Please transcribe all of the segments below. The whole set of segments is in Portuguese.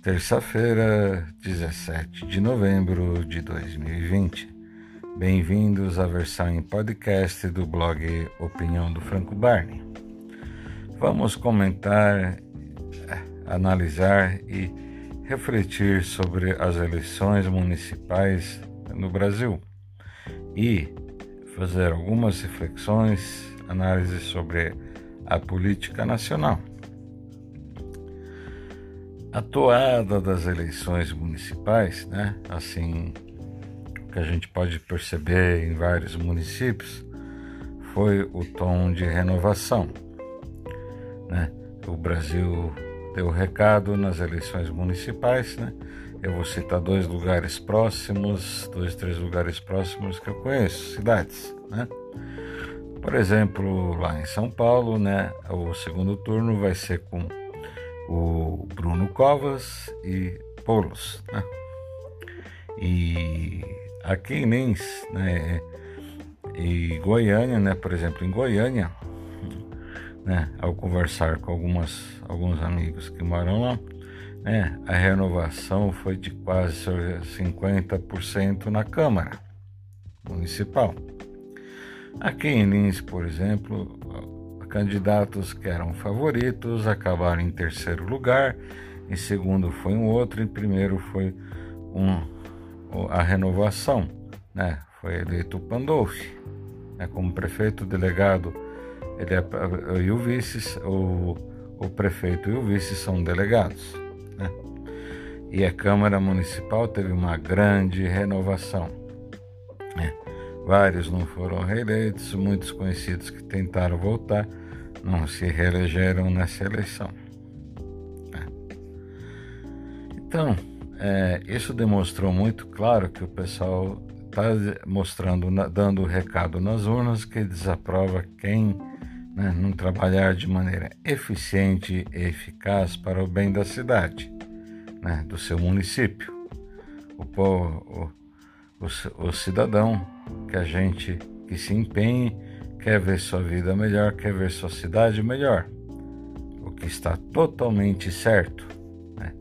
Terça-feira, 17 de novembro de 2020. Bem-vindos à versão em podcast do blog Opinião do Franco Barney. Vamos comentar, analisar e refletir sobre as eleições municipais no Brasil e fazer algumas reflexões, análises sobre a política nacional. A toada das eleições municipais, né? Assim, o que a gente pode perceber em vários municípios foi o tom de renovação, né? O Brasil deu recado nas eleições municipais, né? Eu vou citar dois lugares próximos, dois, três lugares próximos que eu conheço, cidades, né? Por exemplo, lá em São Paulo, né, o segundo turno vai ser com o Bruno Covas e Polos, né? E aqui em Lins, né, e Goiânia, né, por exemplo, em Goiânia, né, ao conversar com algumas, alguns amigos que moram lá, né, a renovação foi de quase 50% na Câmara Municipal. Aqui em Lins, por exemplo, candidatos que eram favoritos acabaram em terceiro lugar, em segundo foi um outro, em primeiro foi um, a renovação, né? Foi eleito o Pandolfi, né? como prefeito delegado, ele é, e o vice, o, o prefeito e o vice são delegados, né? E a Câmara Municipal teve uma grande renovação. Né? Vários não foram reeleitos, muitos conhecidos que tentaram voltar não se reelegeram nessa eleição. É. Então, é, isso demonstrou muito claro que o pessoal está mostrando, dando o recado nas urnas que desaprova quem né, não trabalhar de maneira eficiente e eficaz para o bem da cidade, né, do seu município. O, o, o, cidadão que a gente que se empenhe quer ver sua vida melhor, quer ver sua cidade melhor, o que está totalmente certo. Né?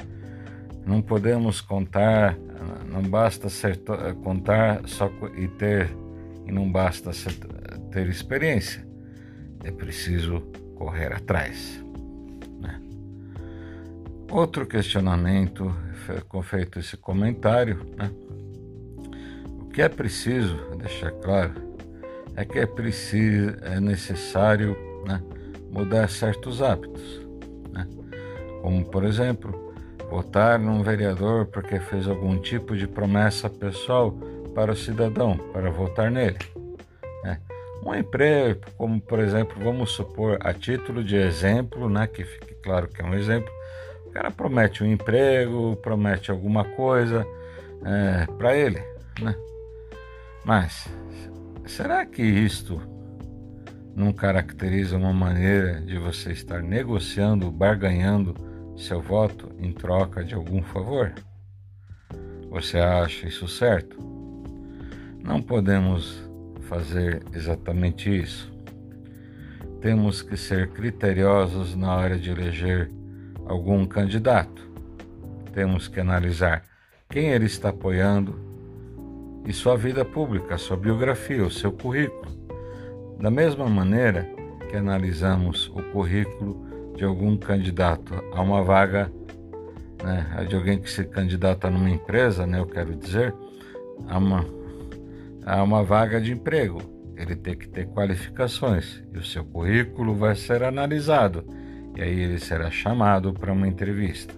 Não podemos contar, não basta ser, contar só e ter, e não basta ser, ter experiência, é preciso correr atrás. Né? Outro questionamento, foi feito esse comentário, né? Que é preciso deixar claro é que é preciso, é necessário né, mudar certos hábitos, né? como por exemplo votar num vereador porque fez algum tipo de promessa pessoal para o cidadão para votar nele. Né? Um emprego, como por exemplo, vamos supor a título de exemplo, né, que fique claro que é um exemplo, o cara promete um emprego, promete alguma coisa é, para ele, né? Mas Será que isto não caracteriza uma maneira de você estar negociando, barganhando seu voto em troca de algum favor? Você acha isso certo? Não podemos fazer exatamente isso. Temos que ser criteriosos na hora de eleger algum candidato. Temos que analisar quem ele está apoiando, e sua vida pública, sua biografia, o seu currículo. Da mesma maneira que analisamos o currículo de algum candidato a uma vaga, né, de alguém que se candidata numa empresa, né, eu quero dizer, a uma, a uma vaga de emprego. Ele tem que ter qualificações e o seu currículo vai ser analisado e aí ele será chamado para uma entrevista.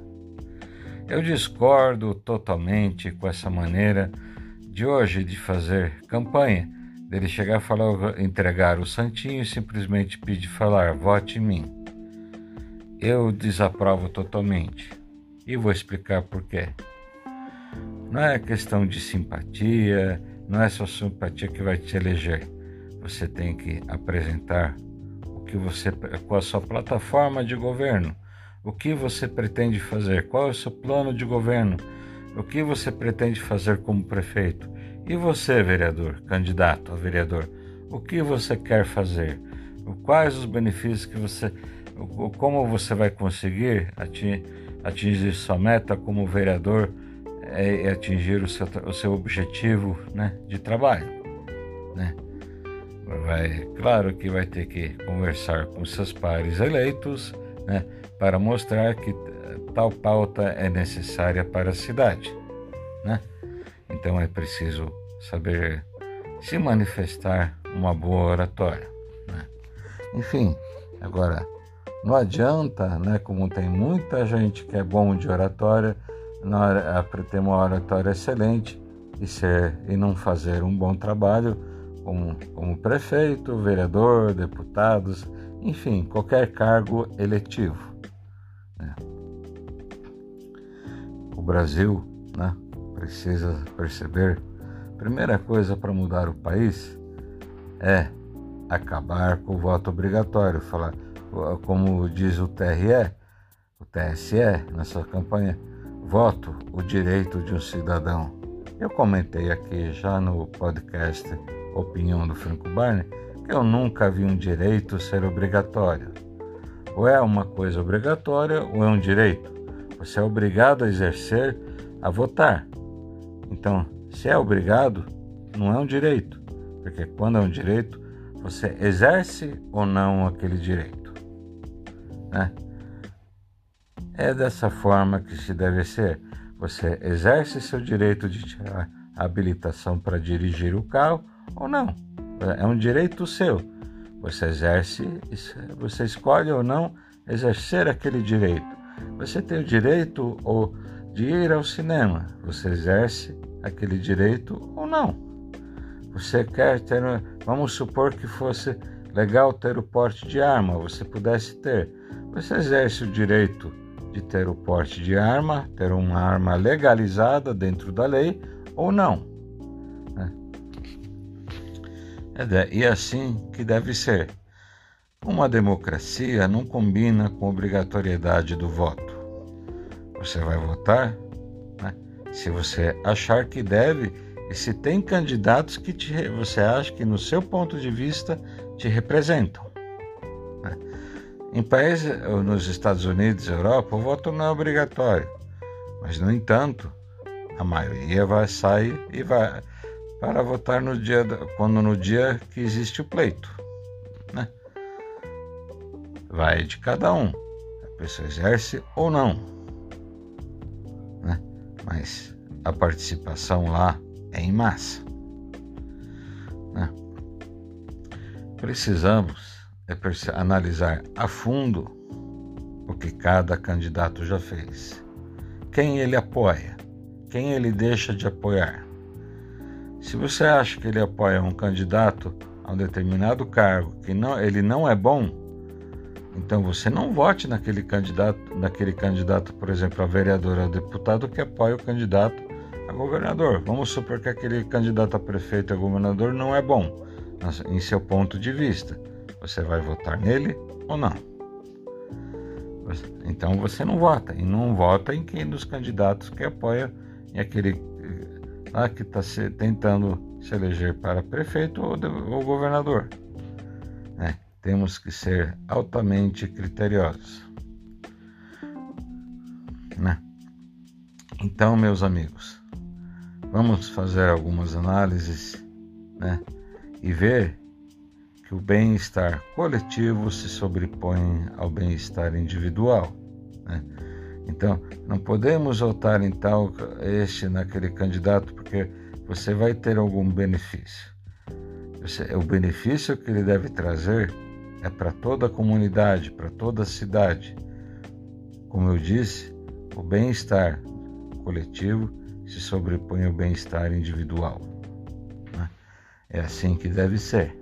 Eu discordo totalmente com essa maneira de hoje de fazer campanha, dele chegar a falar, entregar o santinho e simplesmente pedir falar, vote em mim. Eu desaprovo totalmente e vou explicar por quê. Não é questão de simpatia, não é só simpatia que vai te eleger. Você tem que apresentar o que você, com a sua plataforma de governo, o que você pretende fazer, qual é o seu plano de governo o que você pretende fazer como prefeito? E você, vereador, candidato a vereador, o que você quer fazer? Quais os benefícios que você, como você vai conseguir atingir sua meta como vereador é, é atingir o seu, o seu objetivo né, de trabalho. Né? Vai, claro que vai ter que conversar com seus pares eleitos né, para mostrar que tal pauta é necessária para a cidade. Né? Então é preciso saber se manifestar uma boa oratória. Né? Enfim, agora não adianta, né, como tem muita gente que é bom de oratória, na ter uma oratória excelente e, ser, e não fazer um bom trabalho como, como prefeito, vereador, deputados, enfim, qualquer cargo eletivo. Né? Brasil né, precisa perceber, primeira coisa para mudar o país é acabar com o voto obrigatório, falar como diz o TRE, o TSE na sua campanha, voto o direito de um cidadão. Eu comentei aqui já no podcast Opinião do Franco Barney que eu nunca vi um direito ser obrigatório. Ou é uma coisa obrigatória ou é um direito. Você é obrigado a exercer, a votar. Então, se é obrigado, não é um direito, porque quando é um direito, você exerce ou não aquele direito. Né? É dessa forma que se deve ser. Você exerce seu direito de tirar habilitação para dirigir o carro ou não. É um direito seu. Você exerce, você escolhe ou não exercer aquele direito. Você tem o direito ou de ir ao cinema. Você exerce aquele direito ou não. Você quer ter, vamos supor que fosse legal ter o porte de arma, você pudesse ter. Você exerce o direito de ter o porte de arma, ter uma arma legalizada dentro da lei ou não. Né? É e assim que deve ser. Uma democracia não combina com obrigatoriedade do voto. Você vai votar né? se você achar que deve e se tem candidatos que te, você acha que, no seu ponto de vista, te representam. Em países, nos Estados Unidos e Europa, o voto não é obrigatório, mas, no entanto, a maioria vai sair e vai para votar no dia, quando no dia que existe o pleito. Vai de cada um, a pessoa exerce ou não. Né? Mas a participação lá é em massa. Né? Precisamos é analisar a fundo o que cada candidato já fez, quem ele apoia, quem ele deixa de apoiar. Se você acha que ele apoia um candidato a um determinado cargo que não, ele não é bom, então você não vote naquele candidato, naquele candidato, por exemplo, a vereador ou deputado que apoia o candidato a governador. Vamos supor que aquele candidato a prefeito a governador não é bom em seu ponto de vista. Você vai votar nele ou não? Então você não vota e não vota em quem dos candidatos que apoia em aquele eh, lá que está tentando se eleger para prefeito ou, ou governador. Né? Temos que ser altamente criteriosos. Né? Então, meus amigos, vamos fazer algumas análises né? e ver que o bem-estar coletivo se sobrepõe ao bem-estar individual. Né? Então, não podemos votar em tal este naquele candidato porque você vai ter algum benefício. O benefício que ele deve trazer é para toda a comunidade, para toda a cidade. Como eu disse, o bem-estar coletivo se sobrepõe ao bem-estar individual. Né? É assim que deve ser.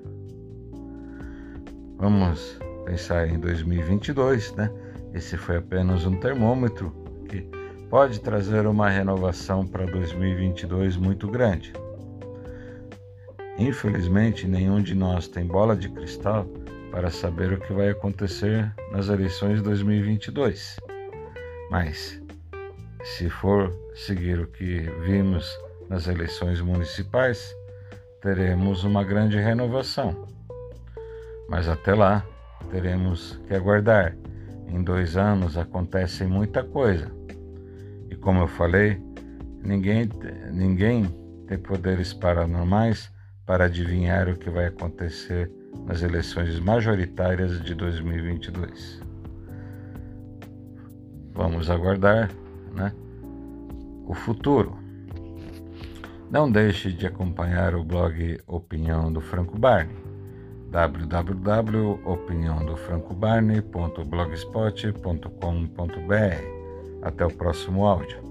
Vamos pensar em 2022, né? Esse foi apenas um termômetro que pode trazer uma renovação para 2022 muito grande. Infelizmente, nenhum de nós tem bola de cristal para saber o que vai acontecer nas eleições de 2022. Mas, se for seguir o que vimos nas eleições municipais, teremos uma grande renovação. Mas até lá, teremos que aguardar em dois anos acontece muita coisa. E como eu falei, ninguém, ninguém tem poderes paranormais para adivinhar o que vai acontecer nas eleições majoritárias de 2022. Vamos aguardar né, o futuro. Não deixe de acompanhar o blog Opinião do Franco Barney www.opiniãodofrancobarney.blogspot.com.br Até o próximo áudio.